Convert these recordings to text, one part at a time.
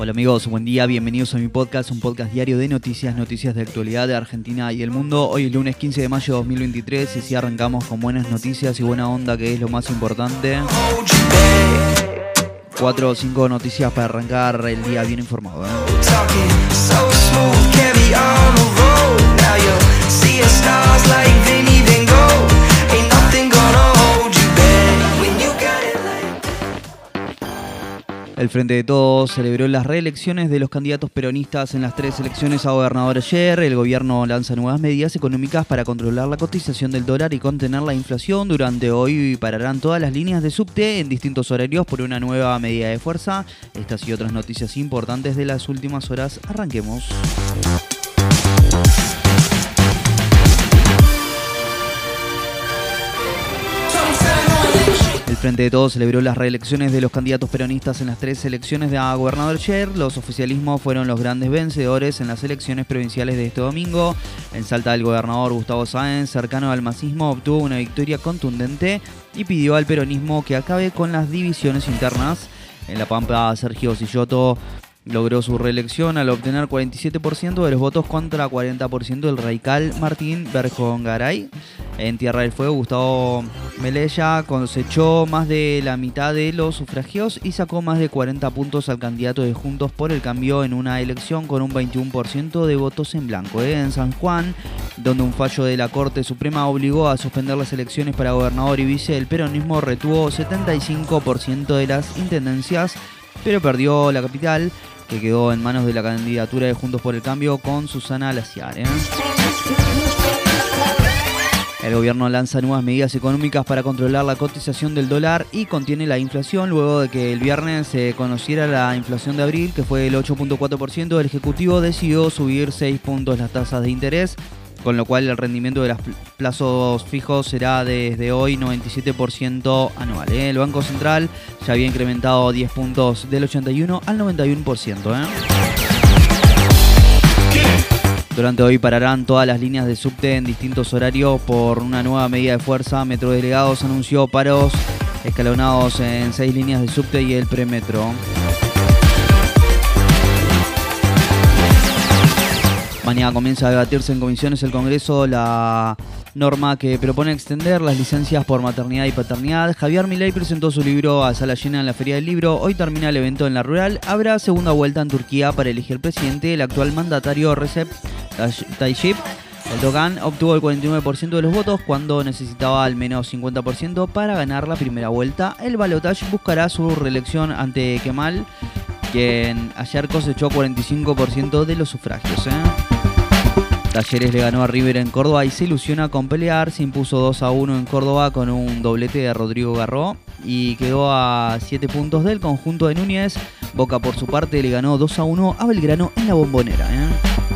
Hola amigos, buen día, bienvenidos a mi podcast, un podcast diario de noticias, noticias de actualidad de Argentina y el mundo. Hoy es lunes 15 de mayo de 2023 y si arrancamos con buenas noticias y buena onda, que es lo más importante. Cuatro o cinco noticias para arrancar el día bien informado. ¿eh? El Frente de Todos celebró las reelecciones de los candidatos peronistas en las tres elecciones a gobernador ayer. El gobierno lanza nuevas medidas económicas para controlar la cotización del dólar y contener la inflación. Durante hoy pararán todas las líneas de subte en distintos horarios por una nueva medida de fuerza. Estas y otras noticias importantes de las últimas horas. Arranquemos. Frente de Todos celebró las reelecciones de los candidatos peronistas en las tres elecciones de gobernador ayer. Los oficialismos fueron los grandes vencedores en las elecciones provinciales de este domingo. En Salta, el gobernador Gustavo Sáenz, cercano al masismo, obtuvo una victoria contundente y pidió al peronismo que acabe con las divisiones internas. En La Pampa, Sergio Silloto logró su reelección al obtener 47% de los votos contra 40% del radical Martín Berjongaray. En Tierra del Fuego, Gustavo Melella cosechó más de la mitad de los sufragios y sacó más de 40 puntos al candidato de Juntos por el Cambio en una elección con un 21% de votos en blanco. ¿eh? En San Juan, donde un fallo de la Corte Suprema obligó a suspender las elecciones para gobernador y vice, el peronismo retuvo 75% de las intendencias, pero perdió la capital que quedó en manos de la candidatura de Juntos por el Cambio con Susana Laciar. ¿eh? El gobierno lanza nuevas medidas económicas para controlar la cotización del dólar y contiene la inflación luego de que el viernes se conociera la inflación de abril, que fue el 8.4%. El Ejecutivo decidió subir 6 puntos las tasas de interés, con lo cual el rendimiento de los plazos fijos será desde hoy 97% anual. ¿eh? El Banco Central ya había incrementado 10 puntos del 81 al 91%. ¿eh? Durante hoy pararán todas las líneas de subte en distintos horarios por una nueva medida de fuerza. Metro Delegados anunció paros escalonados en seis líneas de subte y el premetro. Comienza a debatirse en comisiones el Congreso la norma que propone extender las licencias por maternidad y paternidad. Javier Milei presentó su libro a sala llena en la Feria del Libro. Hoy termina el evento en la rural. Habrá segunda vuelta en Turquía para elegir presidente. El actual mandatario Recep Tayyip Erdogan obtuvo el 49% de los votos cuando necesitaba al menos 50% para ganar la primera vuelta. El balotage buscará su reelección ante Kemal, quien ayer cosechó 45% de los sufragios. ¿eh? Talleres le ganó a River en Córdoba y se ilusiona con pelear. Se impuso 2 a 1 en Córdoba con un doblete de Rodrigo Garro y quedó a 7 puntos del conjunto de Núñez. Boca por su parte le ganó 2 a 1 a Belgrano en la bombonera. ¿eh?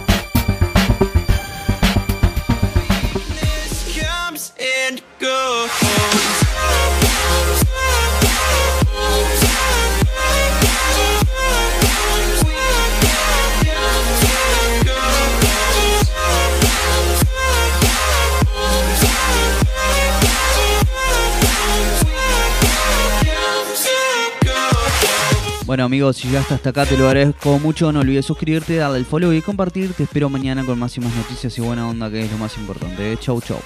Bueno amigos, si llegaste hasta acá te lo agradezco mucho. No olvides suscribirte, darle el follow y compartir. Te espero mañana con más y más noticias y buena onda, que es lo más importante. Chau, chau.